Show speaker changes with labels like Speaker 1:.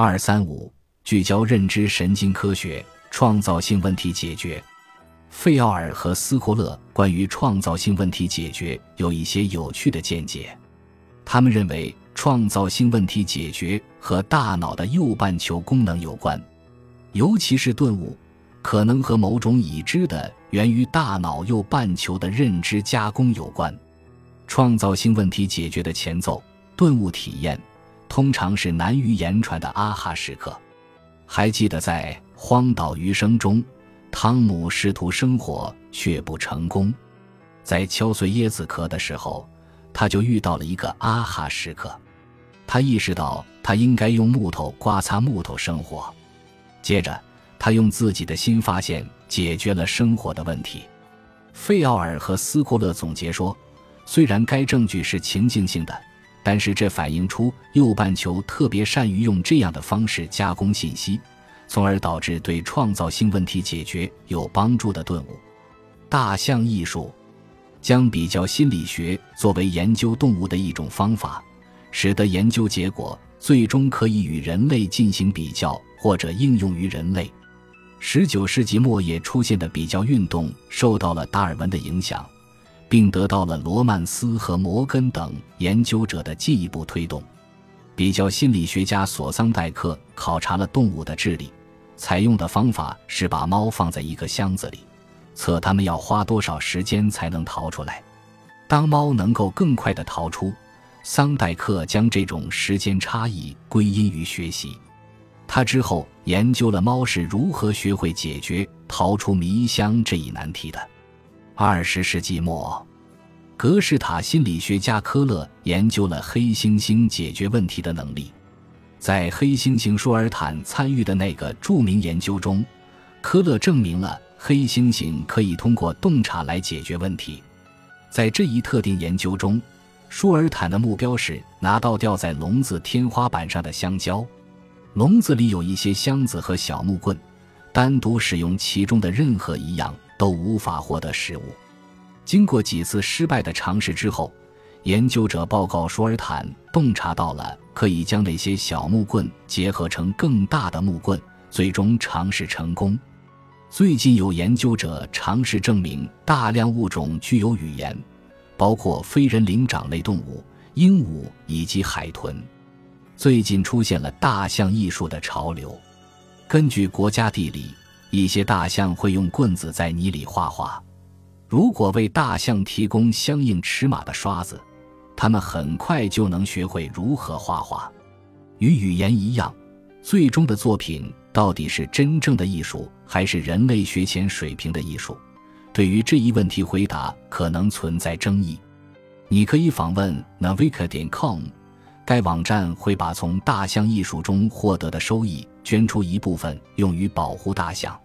Speaker 1: 二三五聚焦认知神经科学创造性问题解决。费奥尔和斯库勒关于创造性问题解决有一些有趣的见解。他们认为，创造性问题解决和大脑的右半球功能有关，尤其是顿悟，可能和某种已知的源于大脑右半球的认知加工有关。创造性问题解决的前奏，顿悟体验，通常是难于言传的阿哈时刻。还记得在《荒岛余生》中。汤姆试图生火却不成功，在敲碎椰子壳的时候，他就遇到了一个啊哈时刻。他意识到他应该用木头刮擦木头生火。接着，他用自己的新发现解决了生火的问题。费奥尔和斯库勒总结说，虽然该证据是情境性的，但是这反映出右半球特别善于用这样的方式加工信息。从而导致对创造性问题解决有帮助的顿悟。大象艺术将比较心理学作为研究动物的一种方法，使得研究结果最终可以与人类进行比较或者应用于人类。十九世纪末叶出现的比较运动受到了达尔文的影响，并得到了罗曼斯和摩根等研究者的进一步推动。比较心理学家索桑代克考察了动物的智力。采用的方法是把猫放在一个箱子里，测它们要花多少时间才能逃出来。当猫能够更快地逃出，桑代克将这种时间差异归因于学习。他之后研究了猫是如何学会解决逃出迷箱这一难题的。二十世纪末，格式塔心理学家科勒研究了黑猩猩解决问题的能力。在黑猩猩舒尔坦参与的那个著名研究中，科勒证明了黑猩猩可以通过洞察来解决问题。在这一特定研究中，舒尔坦的目标是拿到吊在笼子天花板上的香蕉。笼子里有一些箱子和小木棍，单独使用其中的任何一样都无法获得食物。经过几次失败的尝试之后，研究者报告舒尔坦洞察到了。可以将那些小木棍结合成更大的木棍，最终尝试成功。最近有研究者尝试证明大量物种具有语言，包括非人灵长类动物、鹦鹉以及海豚。最近出现了大象艺术的潮流。根据国家地理，一些大象会用棍子在泥里画画。如果为大象提供相应尺码的刷子。它们很快就能学会如何画画。与语言一样，最终的作品到底是真正的艺术，还是人类学前水平的艺术？对于这一问题，回答可能存在争议。你可以访问 navika 点 com，该网站会把从大象艺术中获得的收益捐出一部分用于保护大象。